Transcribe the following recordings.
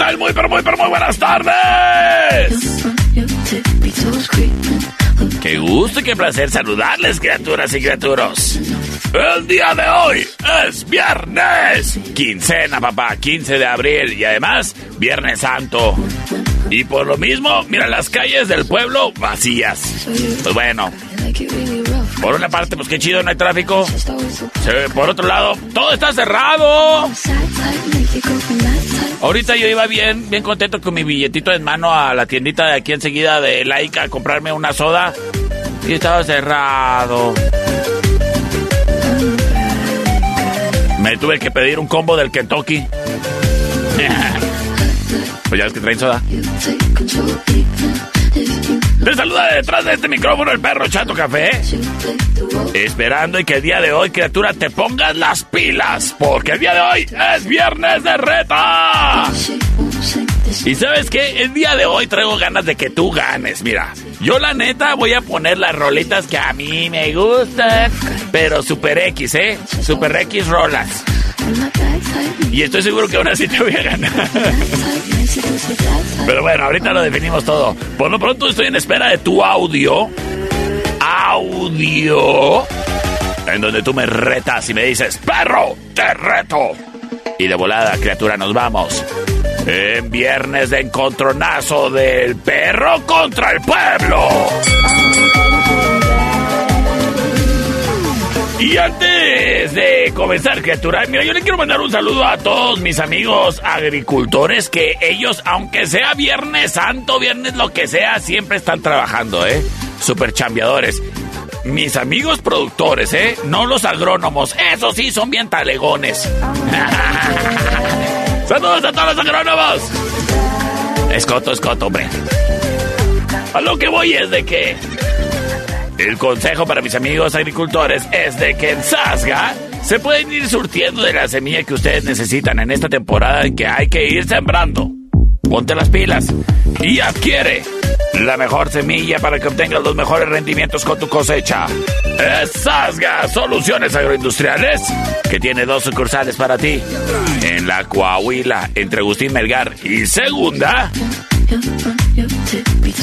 Tal? Muy, pero muy, pero muy buenas tardes. Qué gusto y qué placer saludarles, criaturas y criaturos. El día de hoy es viernes. Quincena, papá, 15 de abril y además Viernes Santo. Y por lo mismo, mira las calles del pueblo vacías. Pues bueno, por una parte, pues qué chido, no hay tráfico. Por otro lado, todo está cerrado. Ahorita yo iba bien, bien contento con mi billetito en mano a la tiendita de aquí enseguida de Laica a comprarme una soda. Y estaba cerrado. Me tuve que pedir un combo del Kentucky. pues ya ves que traen soda. Te saluda detrás de este micrófono el perro Chato Café. Esperando y que el día de hoy, criatura, te pongas las pilas. Porque el día de hoy es viernes de reta. Y sabes qué? El día de hoy traigo ganas de que tú ganes. Mira, yo la neta voy a poner las rolitas que a mí me gustan. Pero Super X, ¿eh? Super X rolas. Y estoy seguro que aún así te voy a ganar. Pero bueno, ahorita lo definimos todo. Por lo pronto estoy en espera de tu audio. Audio. En donde tú me retas y me dices, perro, te reto. Y de volada, criatura, nos vamos. En viernes de encontronazo del perro contra el pueblo. Y antes de comenzar, criatura, mira, yo le quiero mandar un saludo a todos mis amigos agricultores que ellos, aunque sea Viernes Santo, Viernes lo que sea, siempre están trabajando, ¿eh? Super chambeadores. Mis amigos productores, ¿eh? No los agrónomos, esos sí son bien talegones. Saludos a todos los agrónomos. Escoto, escoto, hombre. A lo que voy es de que el consejo para mis amigos agricultores es de que en Sasga se pueden ir surtiendo de la semilla que ustedes necesitan en esta temporada en que hay que ir sembrando. Ponte las pilas y adquiere la mejor semilla para que obtengas los mejores rendimientos con tu cosecha. Es Sasga Soluciones Agroindustriales, que tiene dos sucursales para ti. En la Coahuila, entre Agustín Melgar y Segunda.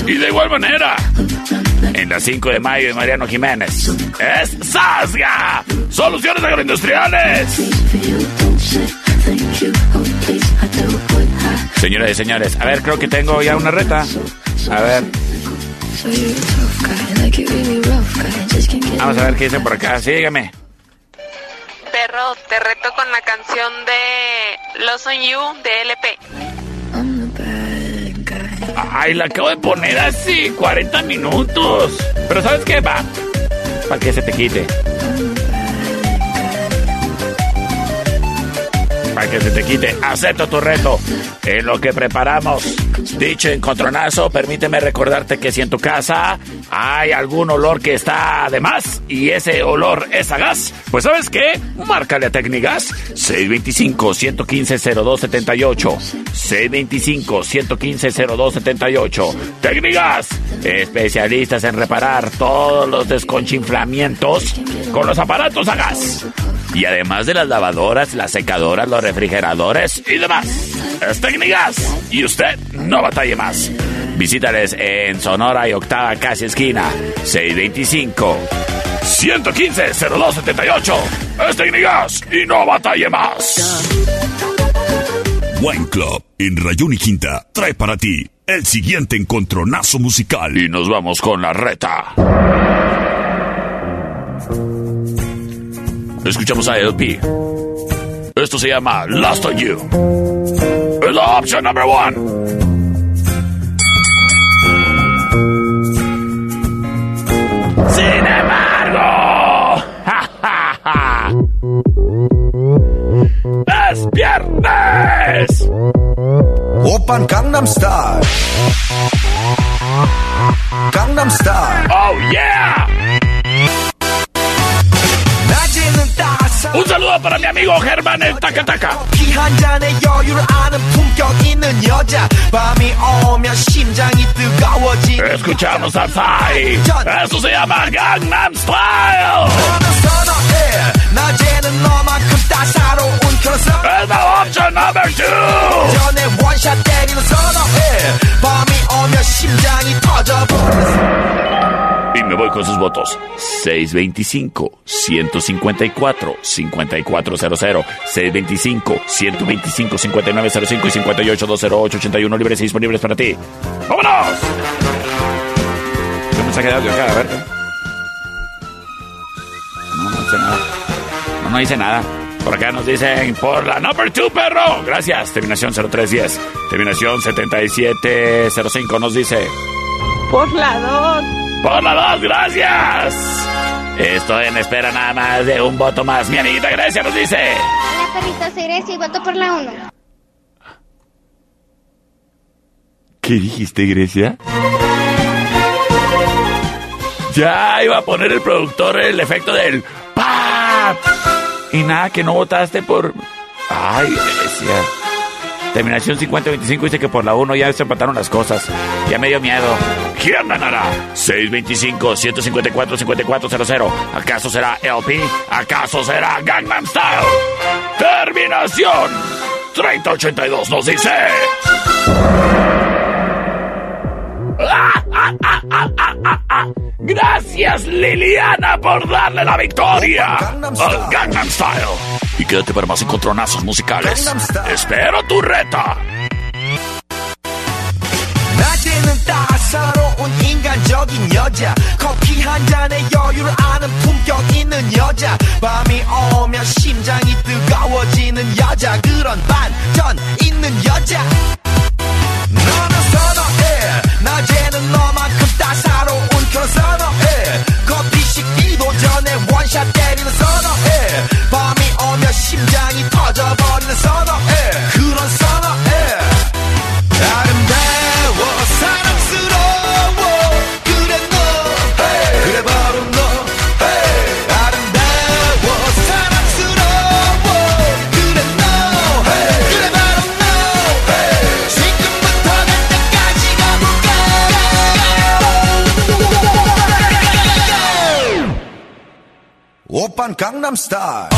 Y de igual manera, en la 5 de mayo de Mariano Jiménez. Es Sasga, Soluciones Agroindustriales. Señoras y señores, a ver, creo que tengo ya una reta. A ver. Vamos a ver qué dice por acá. Sígueme. Perro, te reto con la canción de Lost on You de LP. Ay, la acabo de poner así, 40 minutos. Pero ¿sabes qué? Va. Para que se te quite. Para que se te quite. Acepto tu reto. En lo que preparamos Dicho encontronazo, permíteme recordarte que si en tu casa hay algún olor que está de más y ese olor es a gas, pues ¿sabes qué? Márcale a Tecnigas 625-115-0278. 625-115-0278. Tecnigas, especialistas en reparar todos los desconchinflamientos con los aparatos a gas. Y además de las lavadoras, las secadoras, los refrigeradores y demás. Es Tecnigas. Y usted no batalle más. Visítales en Sonora y Octava Casi Esquina. 625 115 0278. Es Tecnigas y no batalle más. Wine Club en Rayón y Quinta trae para ti el siguiente encontronazo musical. Y nos vamos con la reta. Escuchamos a LP. Esto se llama Lost on You. Es la opción number one. Sin embargo, ja, ja, ja. es viernes. Open Gangnam Style. Gangnam Style. Oh yeah. Un saludo para mi amigo Germán el Taca Taca. Escuchamos a Psy. Eso se llama Gangnam Style. 너는 선어해 낮에는 너만큼 따사로운 그런 선어 Es la opción number two. 전에 원샷 때리는 선어해 밤이 오면 심장이 터져버려 Y me voy con sus votos. 625-154-5400. 625-125-5905 y 58-208-81 libres y disponibles para ti. ¡Vámonos! ¿Qué mensaje de audio acá? A ver. No, no dice nada. No, no dice nada. Por acá nos dicen por la number two, perro. Gracias. Terminación 0310. Terminación 7705 nos dice. Por la dos. Por la dos, gracias. Estoy en espera nada más de un voto más. Mi amiguita Grecia nos dice. Hola, perrito, soy Grecia y voto por la 1. ¿Qué dijiste, Grecia? Ya iba a poner el productor el efecto del ¡Pap! Y nada, que no votaste por. Ay, Grecia. Terminación 50-25 dice que por la 1 ya se empataron las cosas. Ya me dio miedo. ¿Quién ganará? 625-154-5400. ¿Acaso será LP? ¿Acaso será Gangnam Style? Terminación 3082 nos dice. Gracias Liliana por darle la victoria al Gangnam Style. Y quédate para más encontronazos musicales. Gangnam Style. Espero tu reta. 낮에는 따사로운 인간적인 여자 커피 한 잔의 여유를 아는 품격 있는 여자 밤이 오면 심장이 뜨거워지는 여자 그런 반전 있는 여자 너는 선어해 낮에는 너만큼 따사로운 그런 선어해. 커피 식기도 전에 원샷 때리는 선어해. 밤이 오면 심장이 터져버리는 선어해 오빤 강남스타일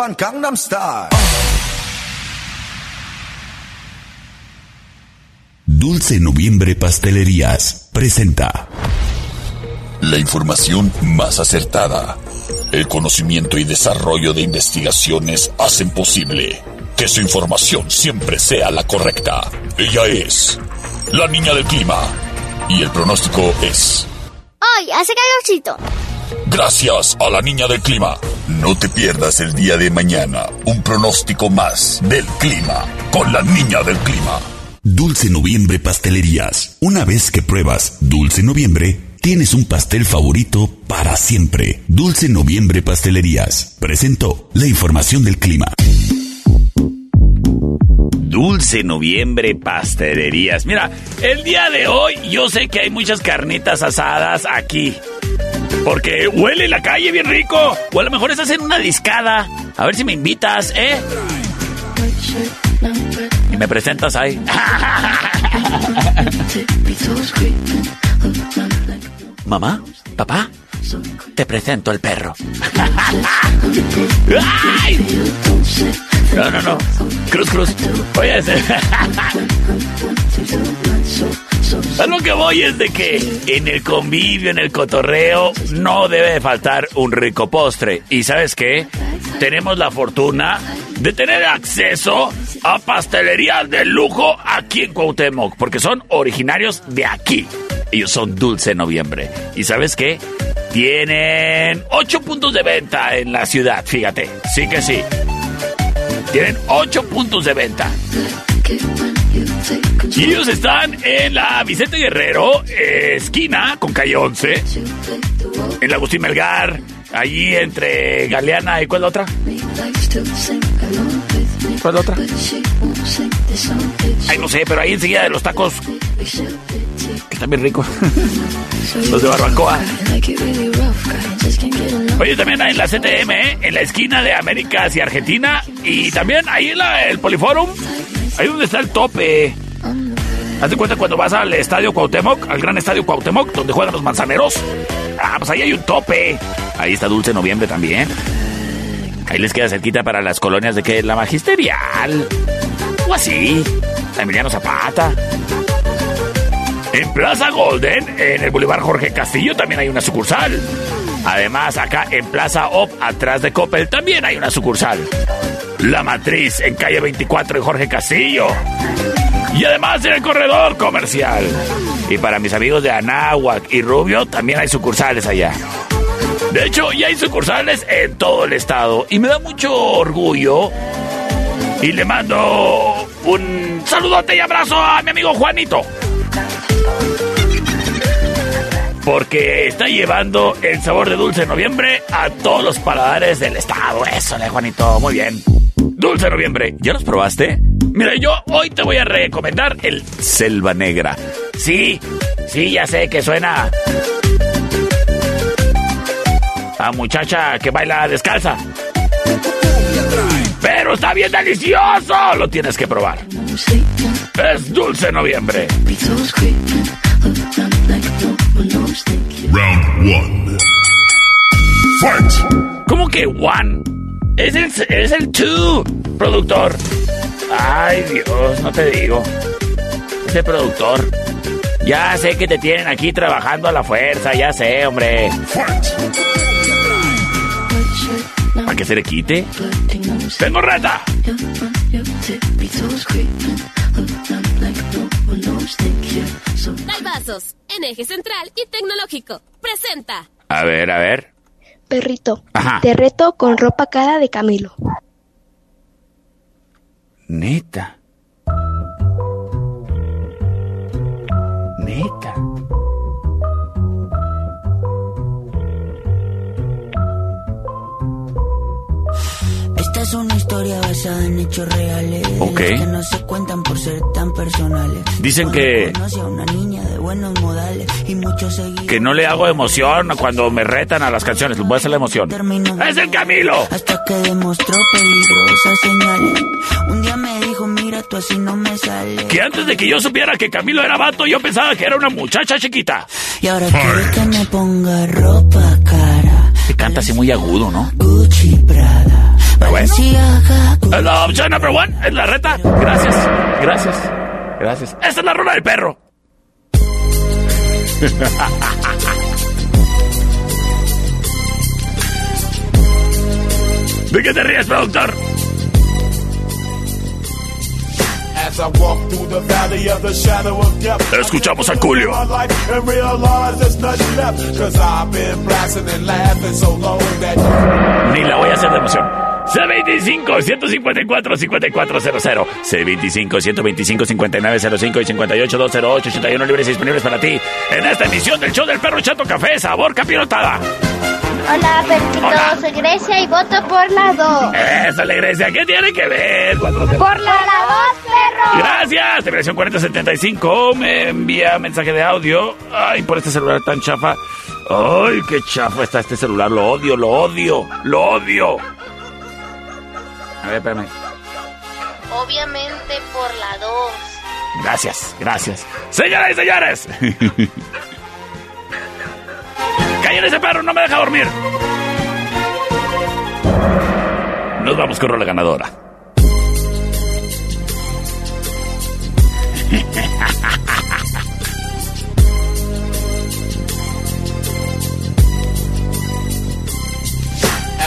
오빤 강남스타일 Dulce Noviembre Pastelerías presenta La información más acertada. El conocimiento y desarrollo de investigaciones hacen posible que su información siempre sea la correcta. Ella es la niña del clima. Y el pronóstico es... Hoy hace calorcito. Gracias a la niña del clima. No te pierdas el día de mañana un pronóstico más del clima con la niña del clima. Dulce Noviembre Pastelerías. Una vez que pruebas Dulce Noviembre, tienes un pastel favorito para siempre. Dulce Noviembre Pastelerías presentó la información del clima. Dulce Noviembre Pastelerías. Mira, el día de hoy yo sé que hay muchas carnitas asadas aquí. Porque huele la calle bien rico. O a lo mejor estás en una discada. A ver si me invitas, ¿eh? Y me presentas ahí. Mamá, papá, te presento el perro. ¡Ay! No, no, no. Cruz, cruz. Oye, ese. A lo que voy es de que en el convivio, en el cotorreo, no debe de faltar un rico postre. ¿Y sabes qué? Tenemos la fortuna de tener acceso a pastelerías de lujo aquí en Cuauhtémoc, porque son originarios de aquí. Ellos son Dulce Noviembre. ¿Y sabes qué? Tienen ocho puntos de venta en la ciudad, fíjate. Sí que sí. Tienen ocho puntos de venta. Y ellos están en la Vicente Guerrero, eh, esquina con calle 11. En la Agustín Melgar, allí entre Galeana y ¿cuál la otra? ¿Cuál la otra? Ay, no sé, pero ahí enseguida de los tacos. Que están bien ricos. los de barbacoa. Oye, también hay en la CTM, ¿eh? en la esquina de Américas y Argentina. Y también ahí en la, el Poliforum, ahí donde está el tope. Haz de cuenta cuando vas al estadio Cuauhtémoc, al gran estadio Cuauhtémoc, donde juegan los manzaneros. Ah, pues ahí hay un tope. Ahí está Dulce Noviembre también. Ahí les queda cerquita para las colonias de que la magisterial. O así. Emiliano Zapata. En Plaza Golden, en el Boulevard Jorge Castillo, también hay una sucursal. Además, acá en Plaza Op, atrás de Coppel, también hay una sucursal. La Matriz, en calle 24 de Jorge Castillo. Y además en el corredor comercial. Y para mis amigos de Anáhuac y Rubio, también hay sucursales allá. De hecho, ya hay sucursales en todo el estado. Y me da mucho orgullo. Y le mando un saludote y abrazo a mi amigo Juanito. Porque está llevando el sabor de Dulce Noviembre a todos los paladares del estado. Eso, Juanito, muy bien. Dulce Noviembre, ¿ya los probaste? Mira, yo hoy te voy a recomendar el Selva Negra. Sí, sí, ya sé que suena a muchacha que baila descalza. Pero está bien delicioso, lo tienes que probar. Es Dulce Noviembre. Round 1. Fight. ¿Cómo que one? Es el, es el two, productor. Ay, Dios, no te digo. Ese productor. Ya sé que te tienen aquí trabajando a la fuerza, ya sé, hombre. ¿Para que se le quite? ¡Tengo reta! Vasos, en eje central y tecnológico. Presenta. A ver, a ver. Perrito, Ajá. te reto con ropa cara de Camilo. Neta. Neta. Esta es una basada en hechos reales. Ok. Que no se cuentan por ser tan personales. Dicen que- conocí a una niña de buenos modales y muchos seguidores. Que no le hago emoción cuando me retan a las canciones. Les voy a hacer la emoción. ¡Es el Camilo! Hasta que demostró peligrosas señales. Un día me dijo, mira, tú así no me sale. Que antes de que yo supiera que Camilo era vato, yo pensaba que era una muchacha chiquita. Y ahora quiere que me ponga ropa cara. Que canta así muy agudo, ¿no? Gucci Prada. Balenciaga, Es la opción number one, es la reta. Gracias, gracias, gracias. Esta es la rola del perro. ¿De qué te ríes, productor? As I walk through the valley of the shadow of death, Escuchamos a Julio. Ni la voy a hacer de emoción. C25-154-5400. C25-125-5905 y 58-208-81 libres y disponibles para ti. En esta emisión del show del perro Chato Café, sabor capirotada. Hola, perrito. Hola. Soy Grecia y voto por la 2. Esa alegría, ¿qué tiene que ver? Cuatro- Por la 2, perro. Gracias, terminación 4075. Me envía mensaje de audio. Ay, por este celular tan chafa. Ay, qué chafa está este celular. Lo odio, lo odio, lo odio. A ver, espérame. Obviamente por la 2. Gracias, gracias. Señoras y señores. Callen ese perro, no me deja dormir. Nos vamos con la ganadora.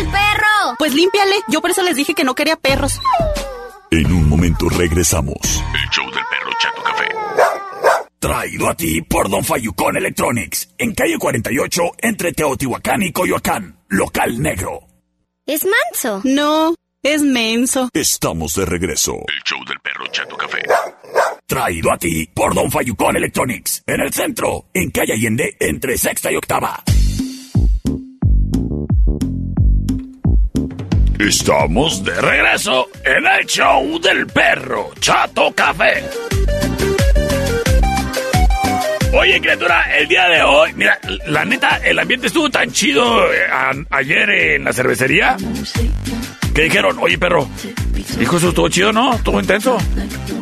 El perro. Pues límpiale. Yo por eso les dije que no quería perros. En un momento regresamos. El show del perro Chato Café. Traído a ti por Don Fayucón Electronics. En calle 48, entre Teotihuacán y Coyoacán. Local negro. ¿Es manso? No, es menso. Estamos de regreso. El show del perro Chato Café. Traído a ti por Don Fayucón Electronics. En el centro, en calle Allende, entre sexta y octava. Estamos de regreso en el show del perro Chato Café. Oye, criatura, el día de hoy, mira, la neta, el ambiente estuvo tan chido eh, ayer en la cervecería que dijeron, oye, perro, hijo, eso estuvo chido, ¿no? Estuvo intenso.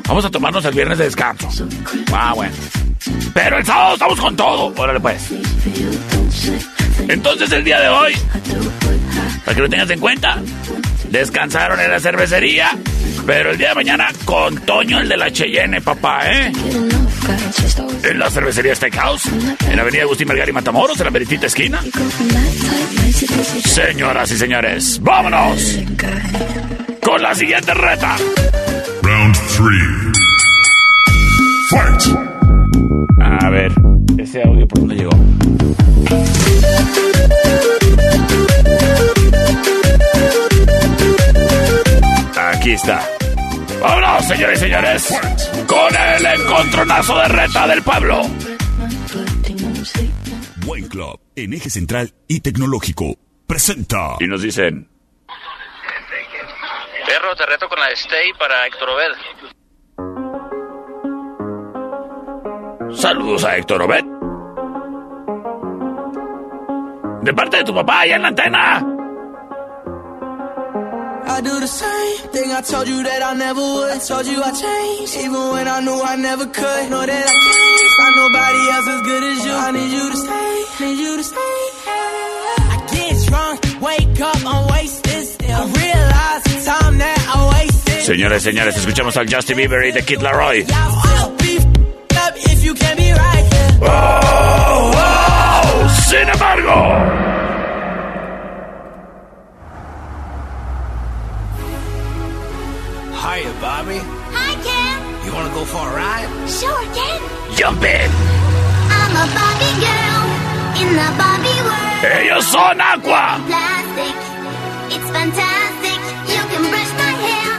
Vamos a tomarnos el viernes de descanso. Ah, bueno. Pero el sábado estamos con todo. Órale, pues. Entonces, el día de hoy, para que lo tengas en cuenta, descansaron en la cervecería, pero el día de mañana con Toño, el de la Cheyenne, papá, ¿eh? En la cervecería Steakhouse, en la avenida Agustín Vergara y Matamoros, en la meritita esquina. Señoras y señores, vámonos con la siguiente reta. Round 3. Fight. A ver, ese audio por dónde llegó. Aquí está. Vámonos, señores y señores, con el encontronazo de reta del pueblo. Buen Club, en eje central y tecnológico. Presenta. Y nos dicen, Perro, te reto con la Stay para Héctor Obed. saludos a Héctor Obed. De parte de tu papá, allá en la antena. I do the same thing I told you that I never would. I told you I changed, even when I knew I never could. Know that I can't find nobody else as good as you. I need you to stay, need you to stay. I get drunk, wake up, I'm wasted still. I realize the time that I wasted. Señores, señores, escuchamos al Justin Bieber y The Kid Laroi. I'll be f***ed if you can't be right here. ¡Oh, oh! Sin embargo, Hiya, Bobby. Hi, Ken. You wanna go for a ride? Sure, Ken. jump in. I'm a Barbie girl in the Barbie world. Ellos son Aqua. Plastic. It's fantastic. You can brush my hair.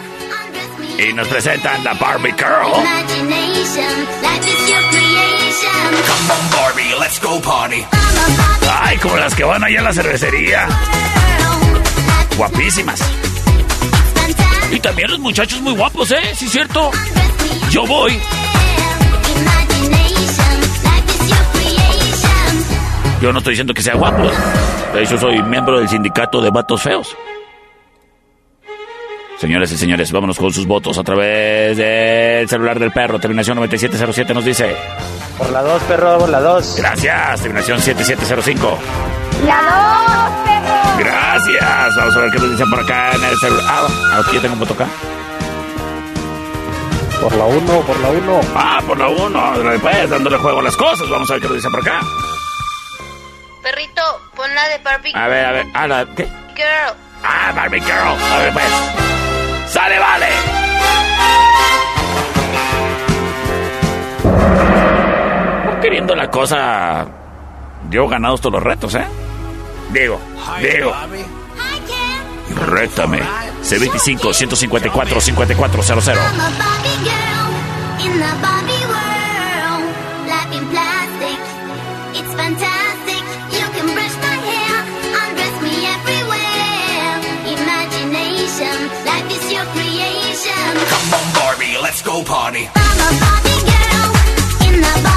Y nos presentan la Barbie Girl. Imagination, life is your creation. Come on, Barbie, let's go party. Ay, como las que van allá a la cervecería. Guapísimas. Y también los muchachos muy guapos, ¿eh? Sí, cierto. Yo voy. Yo no estoy diciendo que sea guapo. De hecho, soy miembro del sindicato de vatos feos. Señores y señores, vámonos con sus votos a través del celular del perro. Terminación 9707 nos dice. Por la 2, perro, por la 2. Gracias, terminación 7705. La dos, perro. Gracias. Vamos a ver qué nos dicen por acá en el celular. Ah, aquí yo tengo un voto acá. Por la 1, por la 1. Ah, por la 1. Después, dándole juego a las cosas. Vamos a ver qué nos dicen por acá. Perrito, pon la de Barbie A ver, a ver. Ah, la, ¿qué? Girl. Ah, Barbie Girl. A ver, pues. ¡Sale, vale! Queriendo la cosa. Llevo ganados todos los retos, ¿eh? Digo, digo. Rétame. C25 154 5400. I'm a Barbie girl in the Barbie world. Life in plastic, it's fantastic. You can brush my hair, undress me everywhere. Imagination, life is your creation. Come on, Barbie, let's go party. I'm a Barbie girl in the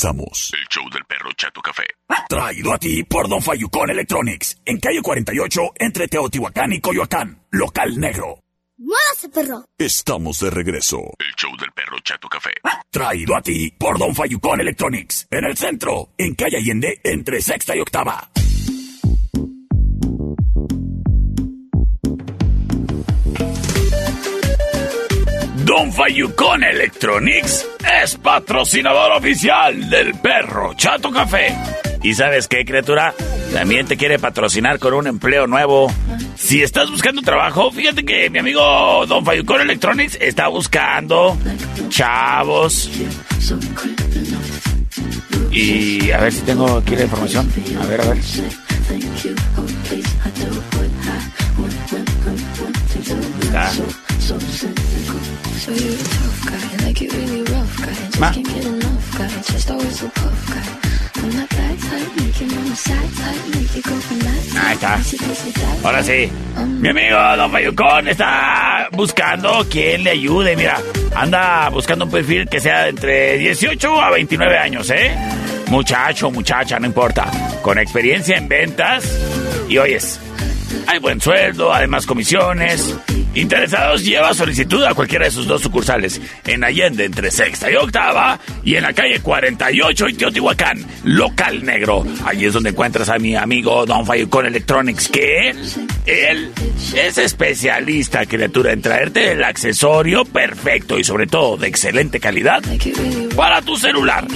regresamos. El show del perro Chato Café. Traído a ti por Don Fayucón Electronics. En calle 48, entre Teotihuacán y Coyoacán. Local negro. Muévase, perro. Estamos de regreso. El show del perro Chato Café. Traído a ti por Don Fayucón Electronics. En el centro, en calle Allende, entre sexta y octava. Don Fayucón Electronics es patrocinador oficial del perro Chato Café. ¿Y sabes qué, criatura? También te quiere patrocinar con un empleo nuevo. Si estás buscando trabajo, fíjate que mi amigo Don Fayucón Electronics está buscando chavos. Y a ver si tengo aquí la información. A ver, a ver. Está. Ma. Ahí está. Ahora sí. Mi amigo Don Fayucón está buscando quien le ayude. Mira, anda buscando un perfil que sea entre 18 a 29 años, ¿eh? muchacho, muchacha, no importa, con experiencia en ventas y oyes, hay buen sueldo, además comisiones. Interesados lleva solicitud a cualquiera de sus dos sucursales, en Allende entre sexta y octava y en la calle 48 y Teotihuacán, local negro. Allí es donde encuentras a mi amigo Don Fayucon Electronics, que él es especialista, criatura, en traerte el accesorio perfecto y sobre todo de excelente calidad para tu celular.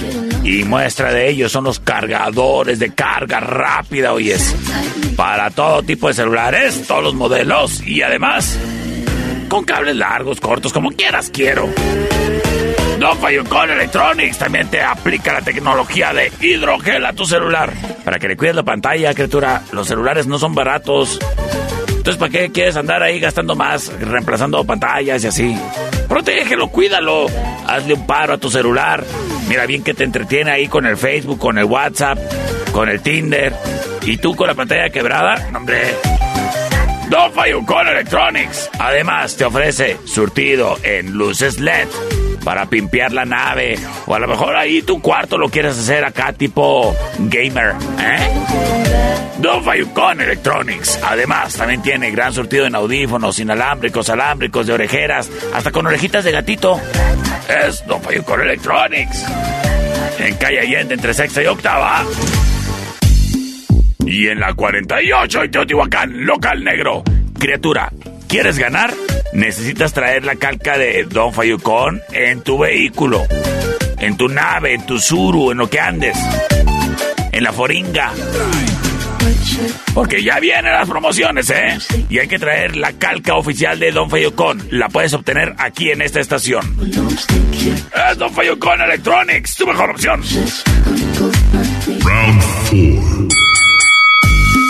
Y muestra de ello son los cargadores de carga rápida, oyes, para todo tipo de celulares, todos los modelos y además con cables largos, cortos, como quieras, quiero. No con Electronics también te aplica la tecnología de hidrogel a tu celular. Para que le cuides la pantalla, criatura. Los celulares no son baratos. Entonces, ¿para qué quieres andar ahí gastando más, reemplazando pantallas y así? Protégelo, cuídalo. Hazle un paro a tu celular. Mira bien que te entretiene ahí con el Facebook, con el WhatsApp, con el Tinder. Y tú con la pantalla quebrada, hombre. Don Fayucon Electronics. Además, te ofrece surtido en luces LED para pimpear la nave. O a lo mejor ahí tu cuarto lo quieres hacer acá tipo gamer. ¿eh? Don Fayucon Electronics. Además, también tiene gran surtido en audífonos, inalámbricos, alámbricos, de orejeras, hasta con orejitas de gatito. Es Don Fayucon Electronics. En calle Allende entre sexta y octava. Y en la 48 y Teotihuacán, local negro. Criatura, ¿quieres ganar? Necesitas traer la calca de Don Fayucón en tu vehículo, en tu nave, en tu suru, en lo que andes, en la foringa. Porque ya vienen las promociones, ¿eh? Y hay que traer la calca oficial de Don Fayucón. La puedes obtener aquí en esta estación. Es Don Fayucón Electronics, tu mejor opción. Round 4.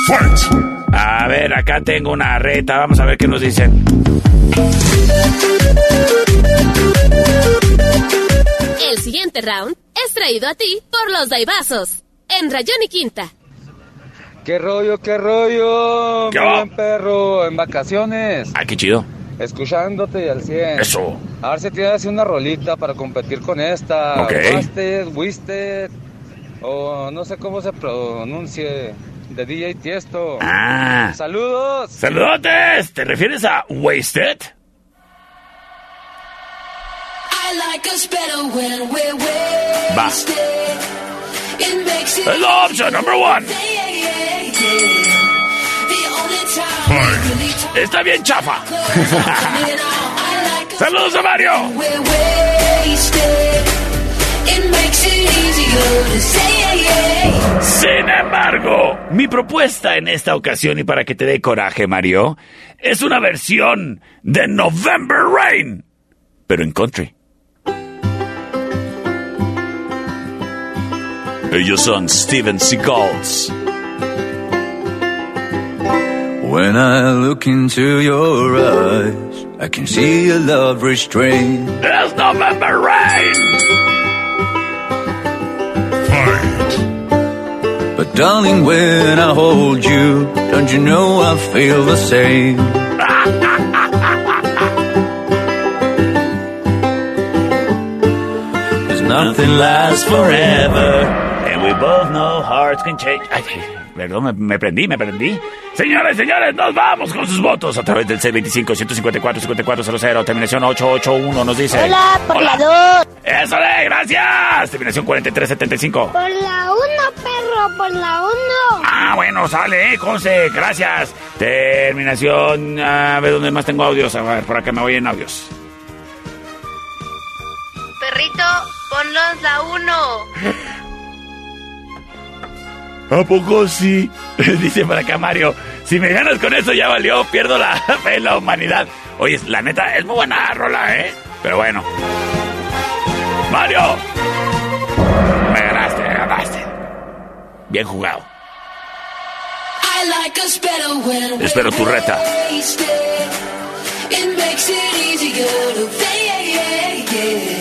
A ver, acá tengo una reta. Vamos a ver qué nos dicen. El siguiente round es traído a ti por los Daibazos. En Rayón y Quinta. ¿Qué rollo, qué rollo? ¿Qué va? buen perro, en vacaciones. Ah, qué chido. Escuchándote al 100. Eso. A ver si tienes una rolita para competir con esta. Ok. Wasted, Wasted, o no sé cómo se pronuncie, de DJ Tiesto. Ah. ¡Saludos! ¡Saludotes! ¿Te refieres a Wasted? I like us better when we're Va. Es la opción really talk Está bien chafa. Saludos a Mario. Sin embargo, mi propuesta en esta ocasión y para que te dé coraje, Mario, es una versión de November Rain, pero en country. Ellos son Steven Seagulls. When I look into your eyes, I can see a love restrained. Es November Rain. Darling, when I hold you, don't you know I feel the same? Nothing lasts forever. And we both know hearts can change. Perdón, me, me prendí, me prendí. Señores, señores, nos vamos con sus votos a través del C25-154-5400, terminación 881, nos dice. Hola, por la Hola. Eso de, gracias. Terminación 4375. Por la 1, perro, por la 1. Ah, bueno, sale, eh, Conce, gracias. Terminación, a ver dónde más tengo audios. A ver, por acá me voy en audios. Perrito, ponlos la 1. ¿A poco sí? Dice por acá Mario. Si me ganas con eso ya valió, pierdo la fe en la humanidad. Oye, la neta, es muy buena rola, ¿eh? Pero bueno. Mario. Me ganaste, me ganaste. Bien jugado. I like Espero tu reta. It makes it easier to say yeah, yeah, yeah.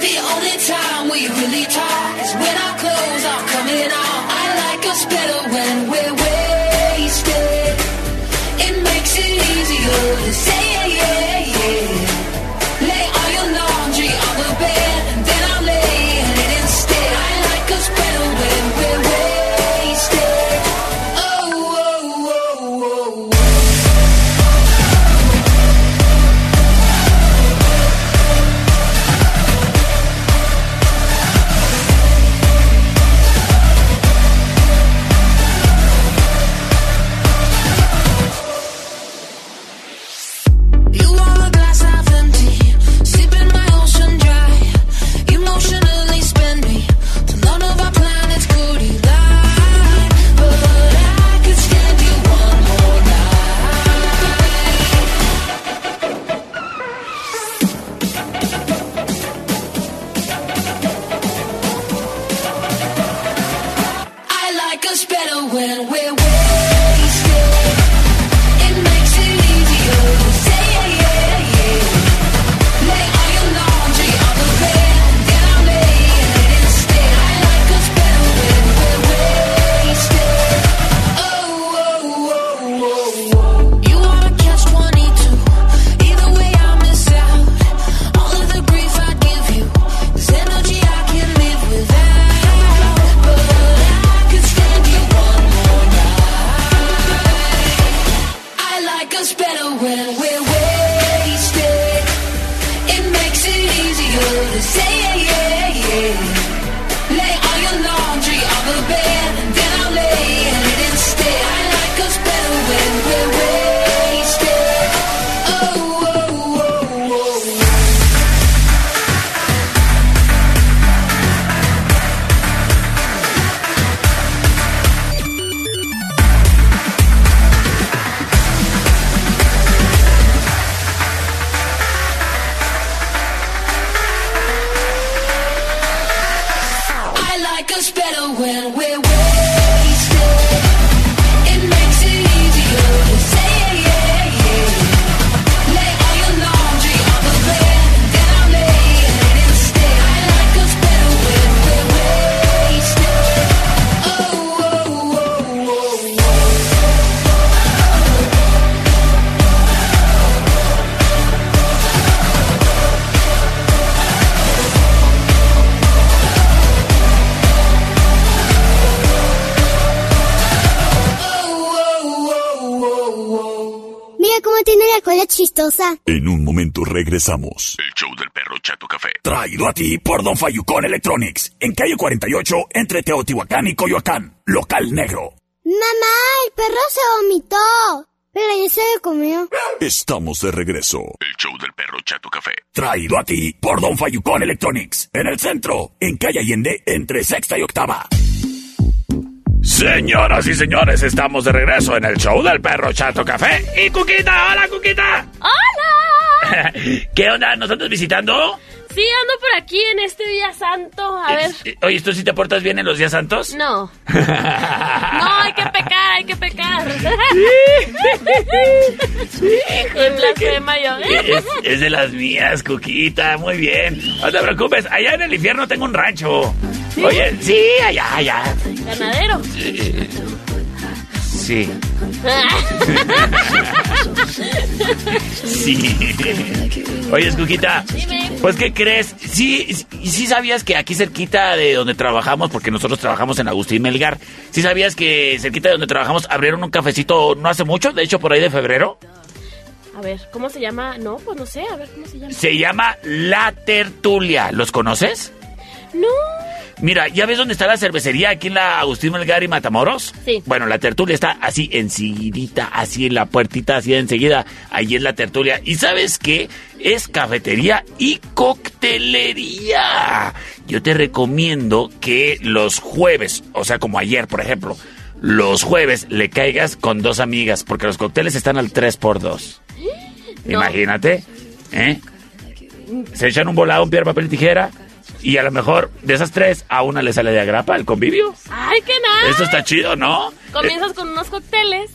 The only time we really talk is when our clothes are coming off. Regresamos. El show del perro Chato Café. Traído a ti por Don Fayucón Electronics. En calle 48, entre Teotihuacán y Coyoacán. Local negro. Mamá, el perro se vomitó. Pero ya se lo comió. Estamos de regreso. El show del perro Chato Café. Traído a ti por Don Fayucón Electronics. En el centro, en calle Allende, entre sexta y octava. Señoras y señores, estamos de regreso en el show del perro Chato Café. Y Cuquita, hola Cuquita. ¡Hola! ¿Qué onda? ¿Nos andas visitando? Sí, ando por aquí en este día santo. A ver. Eh, Oye, ¿tú sí te portas bien en los días santos? No. No, hay que pecar, hay que pecar. Blasfema yo. Es, es de las mías, Cuquita, muy bien. No te preocupes, allá en el infierno tengo un rancho. Oye, sí, allá, allá. Ganadero. Sí. Sí. Oye, Cuquita. Dime. Pues, ¿qué crees? Sí, sí sabías que aquí cerquita de donde trabajamos, porque nosotros trabajamos en Agustín Melgar, ¿sí sabías que cerquita de donde trabajamos abrieron un cafecito no hace mucho? De hecho, por ahí de febrero. A ver, ¿cómo se llama? No, pues no sé, a ver cómo se llama. Se llama La Tertulia. ¿Los conoces? No. Mira, ¿ya ves dónde está la cervecería aquí en la Agustín Melgar y Matamoros? Sí. Bueno, la tertulia está así enseguidita, así en la puertita, así de enseguida. Ahí es la tertulia. ¿Y sabes qué? Es cafetería y coctelería. Yo te recomiendo que los jueves, o sea, como ayer, por ejemplo, los jueves le caigas con dos amigas, porque los cócteles están al 3x2. No. Imagínate, ¿eh? Se echan un volado, un piedra, papel y tijera. Y a lo mejor de esas tres, a una le sale de agrapa el convivio. Ay, qué nada. Esto está chido, ¿no? Comienzas con unos cócteles.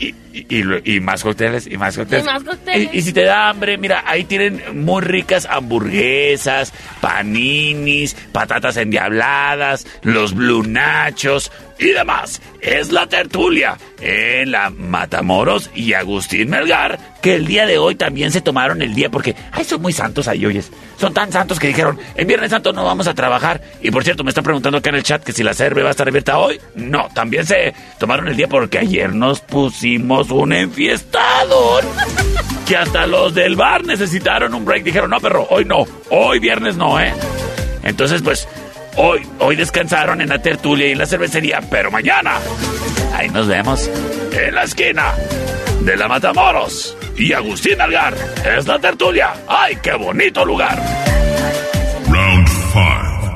Y, y, lo- y más cócteles, y más cócteles. Y más cócteles. Y, y si te da hambre, mira, ahí tienen muy ricas hamburguesas, paninis, patatas endiabladas, los blue nachos y demás. Es la tertulia en la Matamoros y Agustín Melgar, que el día de hoy también se tomaron el día porque, ay, son muy santos ahí, oyes. Son tan santos que dijeron, en Viernes Santo no vamos a trabajar. Y por cierto, me están preguntando acá en el chat que si la cerve va a estar abierta hoy. No, también se tomaron el día porque ayer nos pusimos un enfiestado. Que hasta los del bar necesitaron un break. Dijeron, no, perro, hoy no. Hoy viernes no, ¿eh? Entonces, pues, hoy, hoy descansaron en la tertulia y en la cervecería, pero mañana, ahí nos vemos en la esquina de la Matamoros y Agustín Algar. Es la tertulia. ¡Ay, qué bonito lugar! Round 5.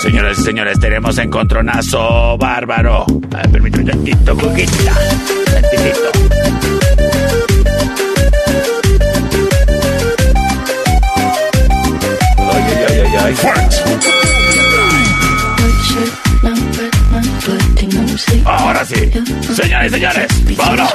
Señoras y señores, tenemos encontronazo bárbaro. A ver, permíteme un tantito, Ahora sí. Señoras y señores, vámonos.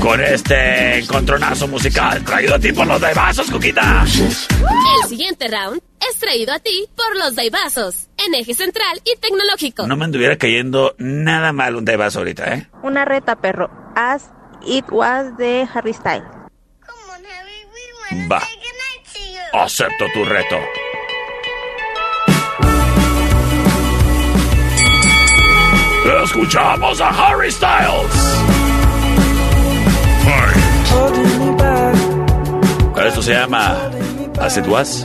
Con este encontronazo musical traído a ti por los de vasos, Cuquita. El siguiente round es traído a ti por los Daibazos, en eje central y tecnológico. No me anduviera cayendo nada mal un vaso ahorita, ¿eh? Una reta, perro. As It Was de Harry Styles. Va. Acepto tu reto. Escuchamos a Harry Styles. Esto se llama As It Was.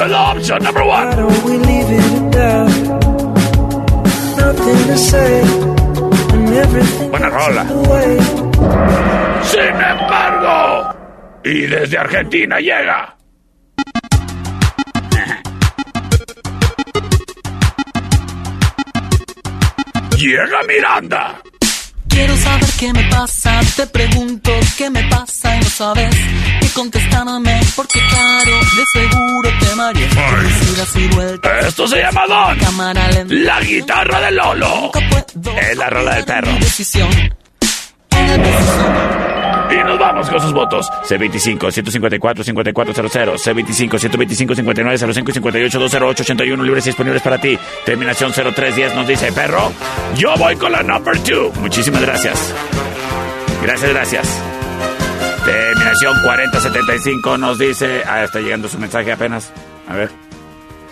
El option number one. Buena rola. Sin embargo, y desde Argentina llega. Llega Miranda. Quiero saber qué me pasa, te pregunto qué me pasa y no sabes qué contestarme porque claro, de seguro te mareas. Esto se llama Don. Cámara lenta. La guitarra de Lolo. Es la rola del perro. Decisión. Vamos con sus votos. C25-154-5400, C25-125-5905 y 58-208-81 libres y disponibles para ti. Terminación 0310 nos dice, perro, yo voy con la number 2. Muchísimas gracias. Gracias, gracias. Terminación 4075 nos dice, ah, está llegando su mensaje apenas. A ver.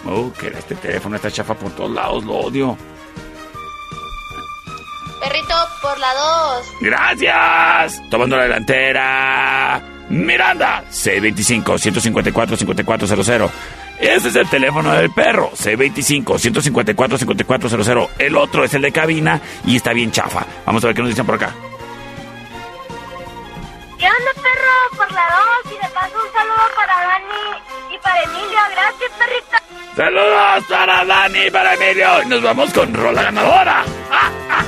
Oh, que este teléfono está chafa por todos lados, lo odio. Perrito, por la 2. Gracias. Tomando la delantera. Miranda, C25-154-5400. Ese es el teléfono del perro, C25-154-5400. El otro es el de cabina y está bien chafa. Vamos a ver qué nos dicen por acá. ¿Qué onda, perro? Por la 2 y de paso un saludo para Dani y para Emilio. Gracias, perrita. Saludos para Dani y para Emilio. Y nos vamos con rola ganadora.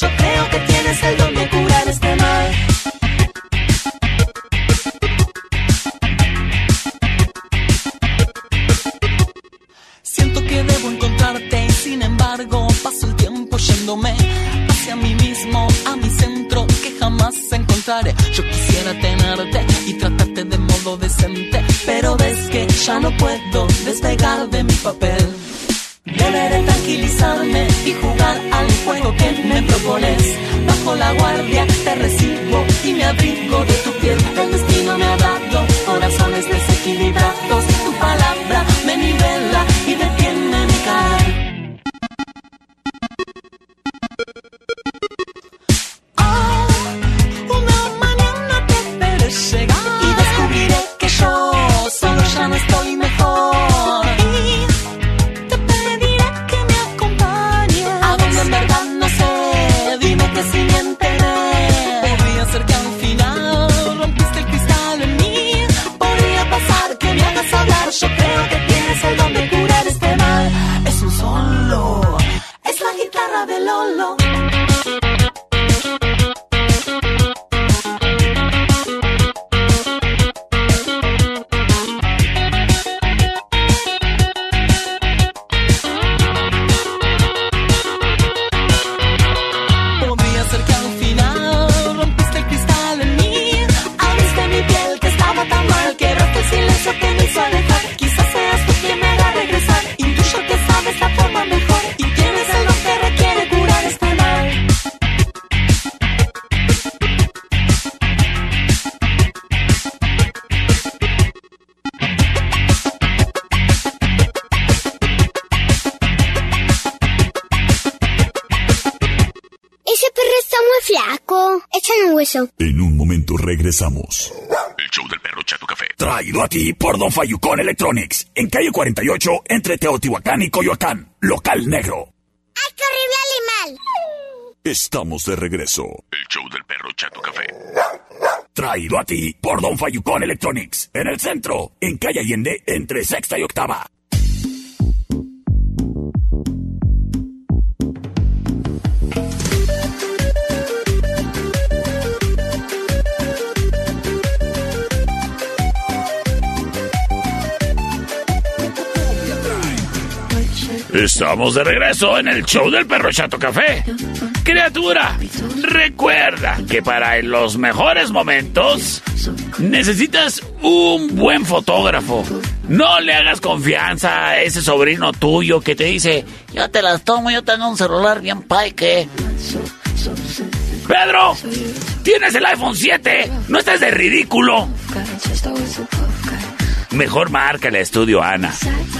Yo creo que tienes el don de curar este mal. Siento que debo encontrarte y sin embargo paso el tiempo yéndome hacia mí mismo, a mi centro que jamás encontraré. Yo quisiera tenerte y tratarte de modo decente, pero ves que ya no puedo despegar de mi papel. Me propones. Bajo la guardia te recibo y me abrigo de tu Traído a ti por Don Fayucón Electronics. En calle 48, entre Teotihuacán y Coyoacán. Local negro. ¡Ay, qué horrible animal! Estamos de regreso. El show del perro Chato Café. Traído a ti por Don Fayucón Electronics. En el centro, en calle Allende, entre sexta y octava. Estamos de regreso en el show del perro Chato Café. Criatura, recuerda que para los mejores momentos necesitas un buen fotógrafo. No le hagas confianza a ese sobrino tuyo que te dice, yo te las tomo, yo tengo un celular bien paique. Pedro, tienes el iPhone 7, no estés de ridículo. Mejor marca el estudio Ana.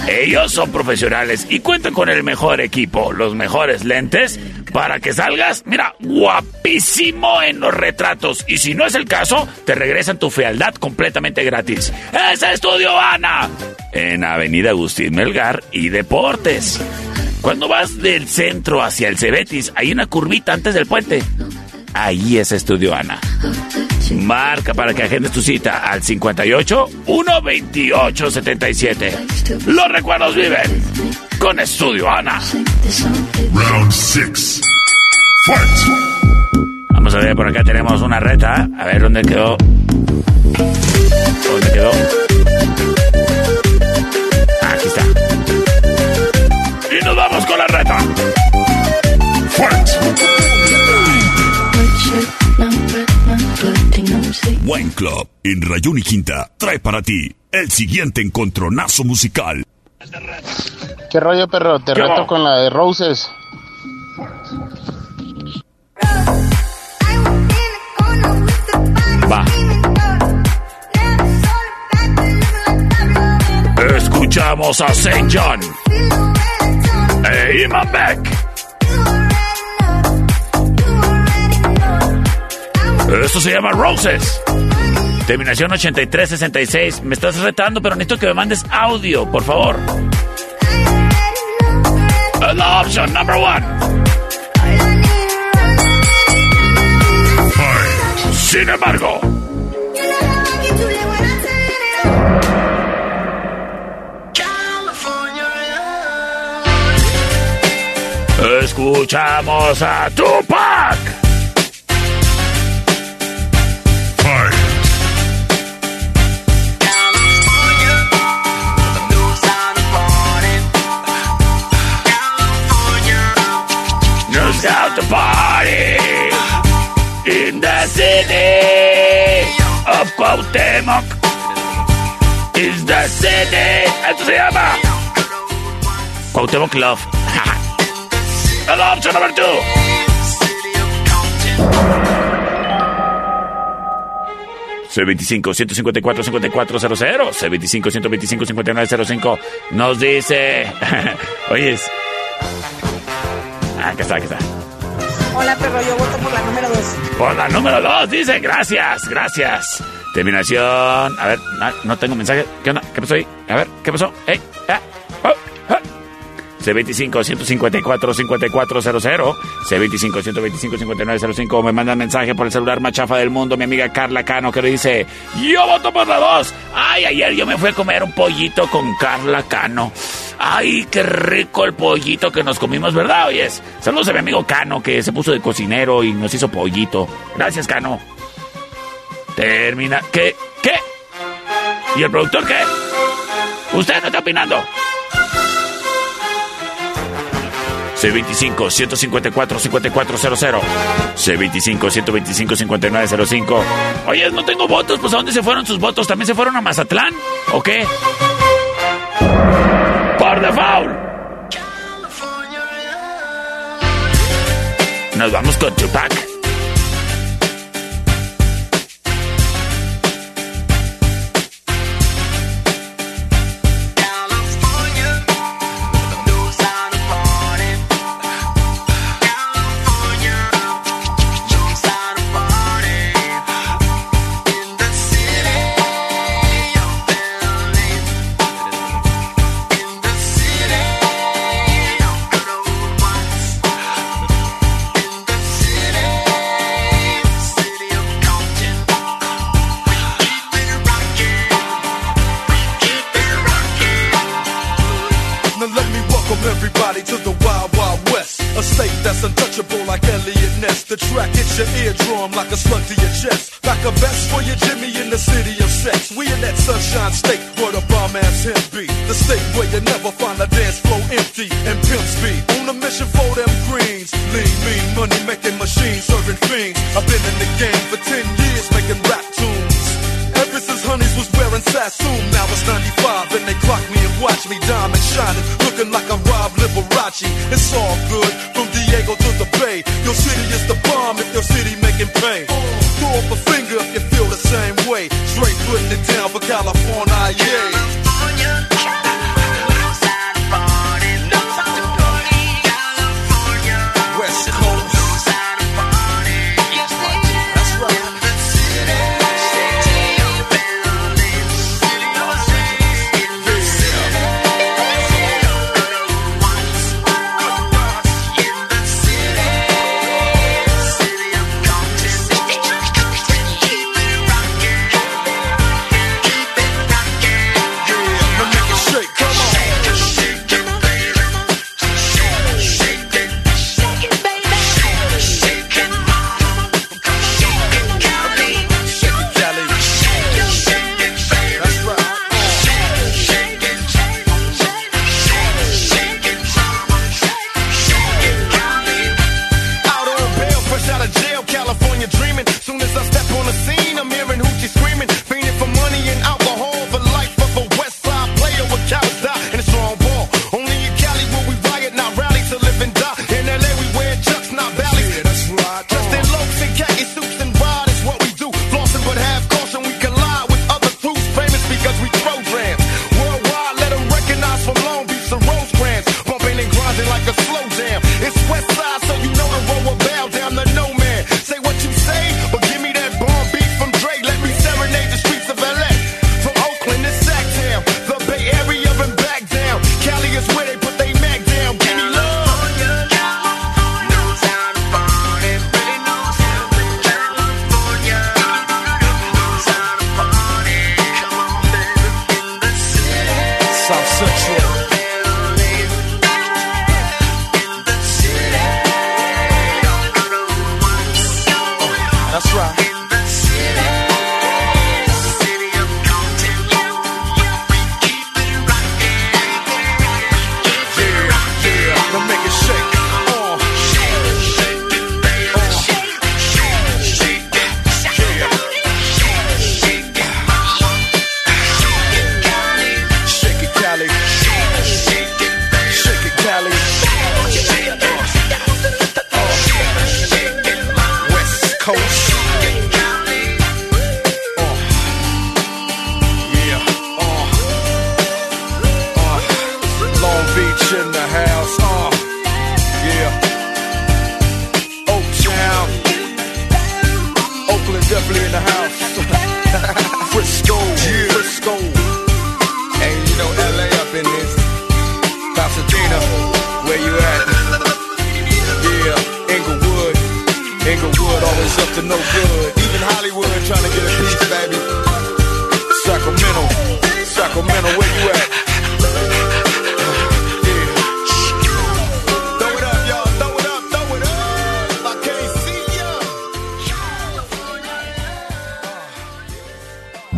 Ellos son profesionales y cuentan con el mejor equipo, los mejores lentes, para que salgas, mira, guapísimo en los retratos. Y si no es el caso, te regresan tu fealdad completamente gratis. ¡Es Estudio Ana! En Avenida Agustín Melgar y Deportes. Cuando vas del centro hacia el Cebetis, hay una curvita antes del puente. Ahí es Estudio Ana. Marca para que agendes tu cita al 58 128 77. Los recuerdos viven con Estudio Ana. Round 6. Fight. Vamos a ver, por acá tenemos una reta. A ver dónde quedó. ¿Dónde quedó? Aquí está. Y nos vamos con la reta. Wine Club en Rayón y Quinta trae para ti el siguiente encontronazo musical. ¿Qué rollo, perro? Te ¿Qué reto va? con la de Roses. Va. Escuchamos a St. John. E Iman Beck. Esto se llama Roses. Terminación 8366. Me estás retando, pero necesito que me mandes audio, por favor. Uh, La option number one. Sin embargo, escuchamos a Tupac. Party in the city of Cuauhtémoc. Is the city. Esto se llama Cuauhtémoc Love. El option number two. C25 154 5400 C25 125 5905 nos dice Oyes Ah, aquí está, aquí está Hola, perro, yo voto por la número 2. Por la número 2, dice, gracias, gracias. Terminación. A ver, no, tengo mensaje. ¿Qué onda? ¿Qué pasó ahí? A ver, ¿qué pasó? Oh, ah. C25 154 5400 C25 125 5905 me manda mensaje por el celular más chafa del mundo mi amiga Carla Cano que le dice yo voto por la 2 ay ayer yo me fui a comer un pollito con Carla Cano. Ay qué rico el pollito que nos comimos verdad oyes saludos a mi amigo Cano que se puso de cocinero y nos hizo pollito. Gracias Cano. Termina ¿qué? ¿qué? ¿y el productor qué? usted no está opinando C25 154 5400 C25 125 5905 Oye, no tengo votos, pues ¿a dónde se fueron sus votos? ¿También se fueron a Mazatlán? ¿O qué? Por default Nos vamos con Tupac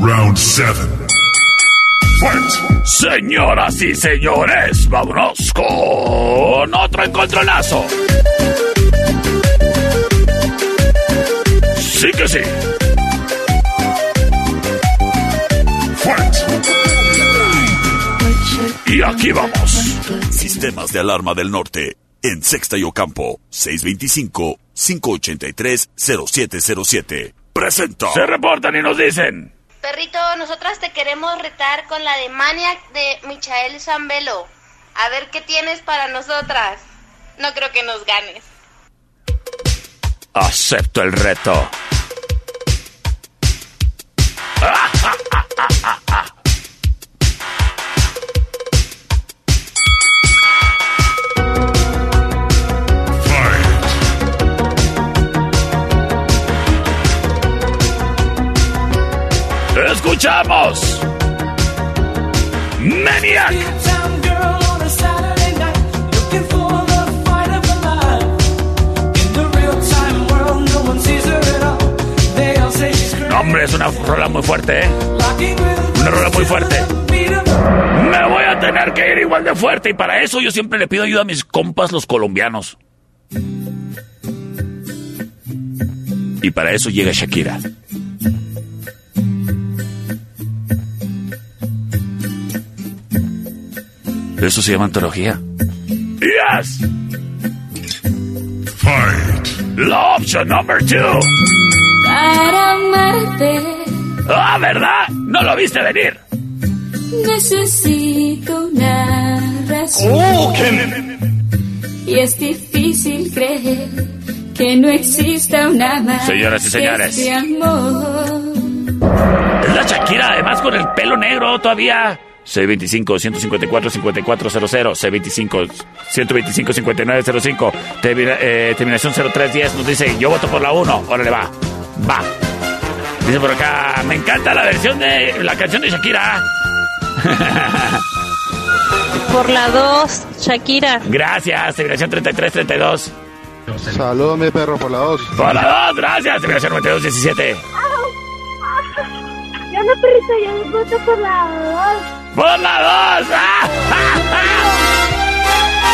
Round 7. Fight. Señoras y señores, vámonos con otro encontronazo. Sí que sí. Y aquí vamos. Sistemas de alarma del norte. En Sexta y Ocampo. 625-583-0707. Presenta. Se reportan y nos dicen. Perrito, nosotras te queremos retar con la de Maniac de Michael Zambelo. A ver qué tienes para nosotras. No creo que nos ganes. Acepto el reto. Escuchamos. Maniac. No, hombre, es una rola muy fuerte, ¿eh? Una rola muy fuerte. Me voy a tener que ir igual de fuerte y para eso yo siempre le pido ayuda a mis compas los colombianos. Y para eso llega Shakira. Eso se llama antología. Yes. Fight. La option number two. Para amarte Ah, ¿verdad? No lo viste venir. necesito una razón. Oh, Y es difícil creer que no exista una más. Señoras y señores. que este amor. Es la Shakira, además con el pelo negro todavía. C25-154-5400, C25-125-5905, termina- eh, terminación 0310 nos dice, yo voto por la 1, órale va, va. Dice por acá, me encanta la versión de la canción de Shakira. Por la 2, Shakira. Gracias, terminación 3332. Saludos, mi perro, por la 2. Por la 2, gracias, terminación 9217. Yo no, perrito, yo voto por la dos. ¡Por la 2!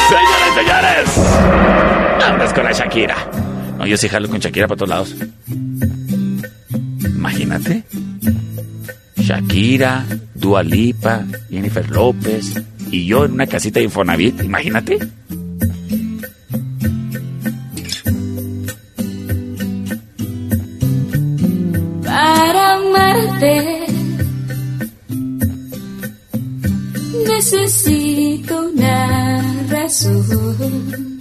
Señores, señores. Vamos con la Shakira. No, yo sí jalo con Shakira para todos lados. Imagínate. Shakira, Dua Lipa, Jennifer López y yo en una casita de Infonavit. Imagínate. Necesito una razón.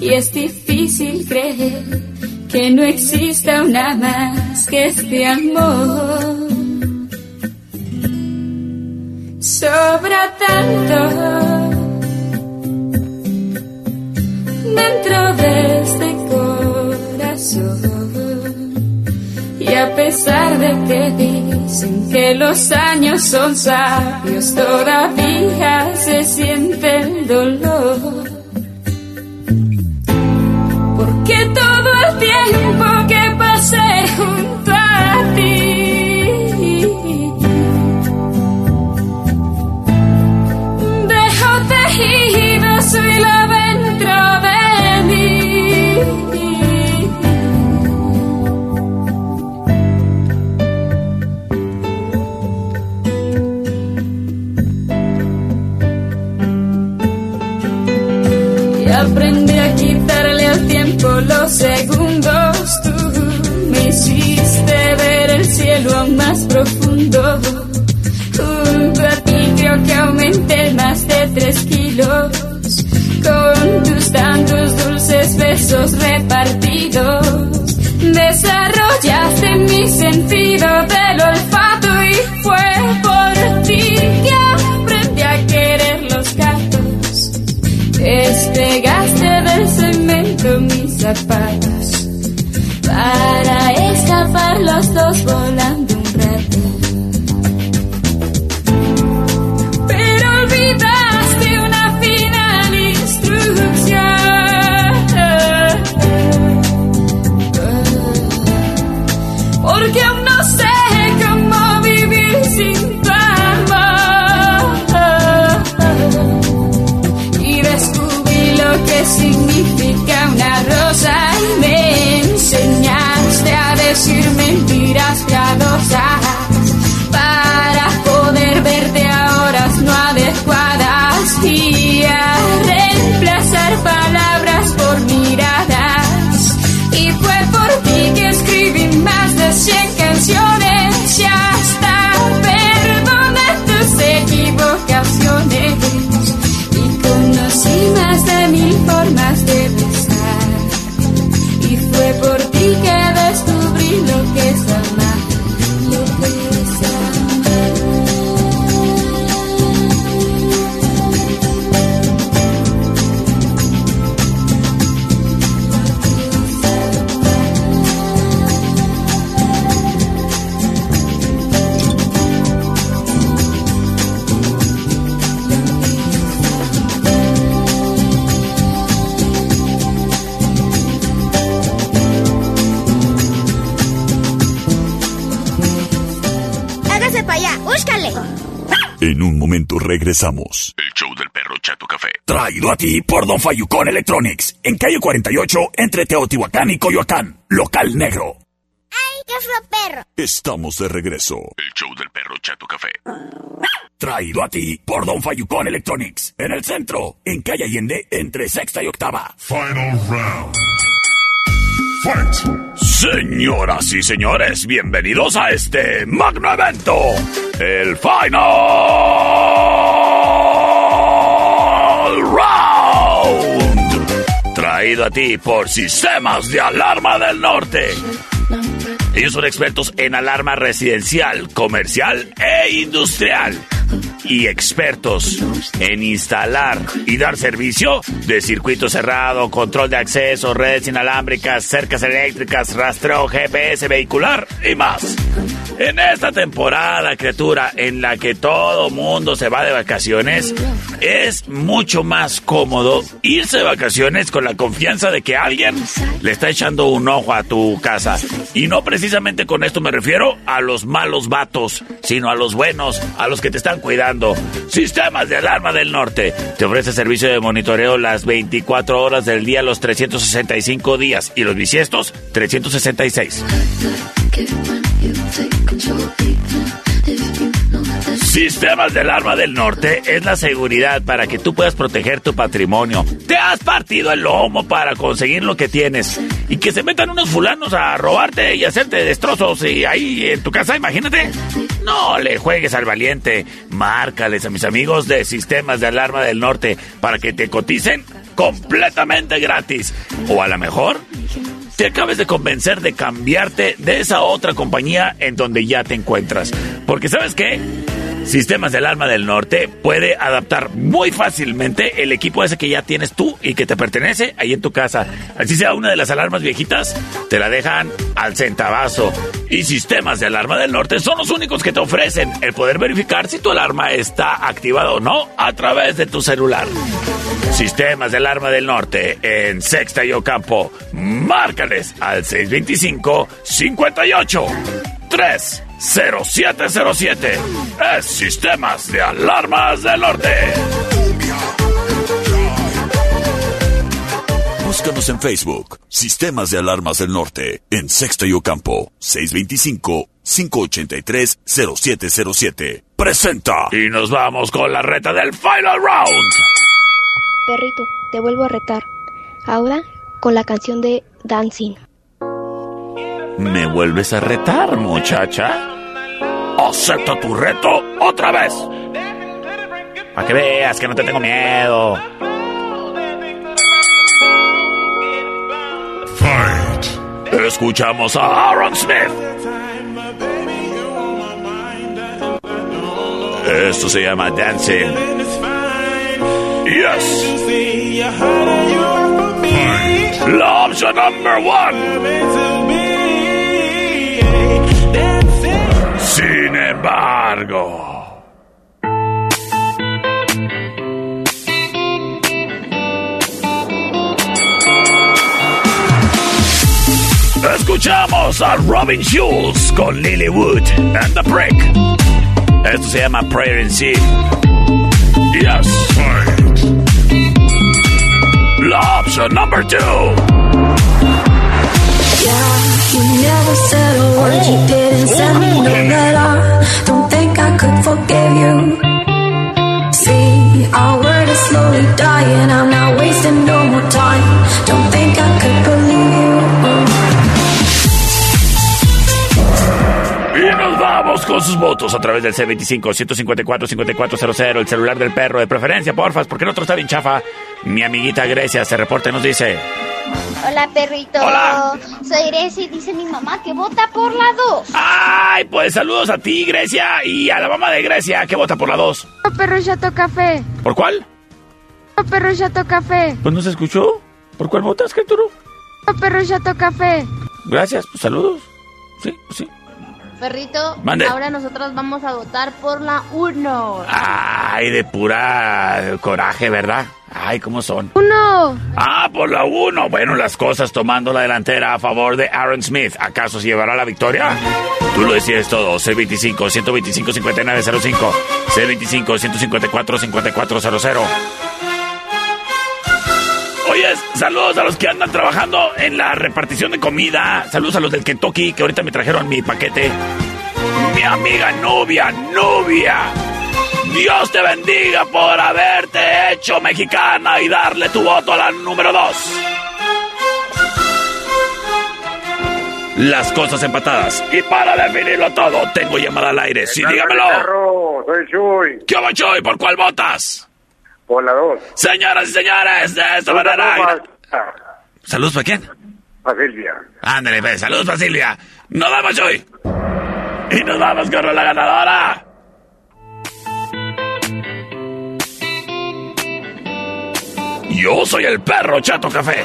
Y es difícil creer que no exista una más que este amor. Sobra tanto dentro de este corazón. A pesar de que Dicen que los años son sabios, todavía se siente el dolor. Porque todo el tiempo segundos. Tú me hiciste ver el cielo más profundo. Junto a ti creo que aumenté más de tres kilos. Con tus tantos dulces besos repartidos. Desarrollaste mi sentido del mis zapatos regresamos. El show del perro Chato Café. Traído a ti por Don Fayucón Electronics. En calle 48, entre Teotihuacán y Coyoacán. Local negro. ¡Ay, qué perro! Estamos de regreso. El show del perro Chato Café. Traído a ti por Don Fayucón Electronics. En el centro, en calle Allende, entre sexta y octava. Final round. Señoras y señores, bienvenidos a este magno evento, el Final Traído a ti por Sistemas de Alarma del Norte. Ellos son expertos en alarma residencial, comercial e industrial. Y expertos en instalar y dar servicio de circuito cerrado, control de acceso, redes inalámbricas, cercas eléctricas, rastreo GPS vehicular y más. En esta temporada, criatura, en la que todo mundo se va de vacaciones, es mucho más cómodo irse de vacaciones con la confianza de que alguien le está echando un ojo a tu casa. Y no precisamente con esto me refiero a los malos vatos, sino a los buenos, a los que te están cuidando. Sistemas de Alarma del Norte te ofrece servicio de monitoreo las 24 horas del día, los 365 días y los bisiestos 366. Sistemas de Alarma del Norte es la seguridad para que tú puedas proteger tu patrimonio. Te has partido el lomo para conseguir lo que tienes y que se metan unos fulanos a robarte y hacerte destrozos y ahí en tu casa, imagínate. No le juegues al valiente. Márcales a mis amigos de Sistemas de Alarma del Norte para que te coticen completamente gratis. O a lo mejor te acabes de convencer de cambiarte de esa otra compañía en donde ya te encuentras. Porque sabes qué? Sistemas del Alarma del Norte puede adaptar muy fácilmente el equipo ese que ya tienes tú y que te pertenece ahí en tu casa. Así sea una de las alarmas viejitas, te la dejan al centavazo. y Sistemas de Alarma del Norte son los únicos que te ofrecen el poder verificar si tu alarma está activada o no a través de tu celular. Sistemas de Alarma del Norte en Sexta y Ocampo. Márcales al 625 58 30707. Es Sistemas de Alarmas del Norte. Búscanos en Facebook, Sistemas de Alarmas del Norte, en Sexto y Ocampo, 625-583-0707. Presenta. Y nos vamos con la reta del Final Round. Perrito, te vuelvo a retar. Ahora con la canción de Dancing. ¿Me vuelves a retar, muchacha? Acepta tu reto otra vez. Para que veas que no te tengo miedo. Fight. Escuchamos a Aaron Smith. Esto se llama Dancing. Yes. La opción number one. Sin embargo. Escuchamos a Robin Schulz con Lilywood and the Prick. Esto se llama Prayer in Sea. Yes. La opción number two. Don't think I could believe you. Y nos vamos con sus votos a través del C25-154-5400, el celular del perro, de preferencia, porfas, porque el otro está bien chafa. Mi amiguita Grecia se reporta y nos dice... Hola, perrito. Hola. Soy Grecia y dice mi mamá que vota por la 2. ¡Ay! Pues saludos a ti, Grecia, y a la mamá de Grecia, que vota por la 2. Perro Chato Café. ¿Por cuál? Perro Chato Café. Pues no se escuchó. ¿Por cuál votas, criatura? Perro Chato Café. Gracias, pues saludos. Sí, pues sí. Perrito, Mande. ahora nosotros vamos a votar por la 1. Ay, de pura coraje, ¿verdad? Ay, ¿cómo son? Uno. Ah, por la 1. Bueno, las cosas tomando la delantera a favor de Aaron Smith. ¿Acaso se llevará la victoria? Tú lo decides todo. C25 125 Oye, saludos a los que andan trabajando en la repartición de comida. Saludos a los del Kentucky que ahorita me trajeron mi paquete. Mi amiga Nubia, Nubia. Dios te bendiga por haberte hecho mexicana y darle tu voto a la número dos. Las cosas empatadas. Y para definirlo todo, tengo llamada al aire. Sí, dígamelo. Soy Chuy. ¿Qué va, Choy? ¿Por cuál votas? Por la 2. Señoras y señores, de esta manera. ¿Saludos para quién? A Silvia. Ándale, pues, saludos para Silvia. Nos vamos hoy. Y nos vamos con la ganadora. Yo soy el perro Chato Café.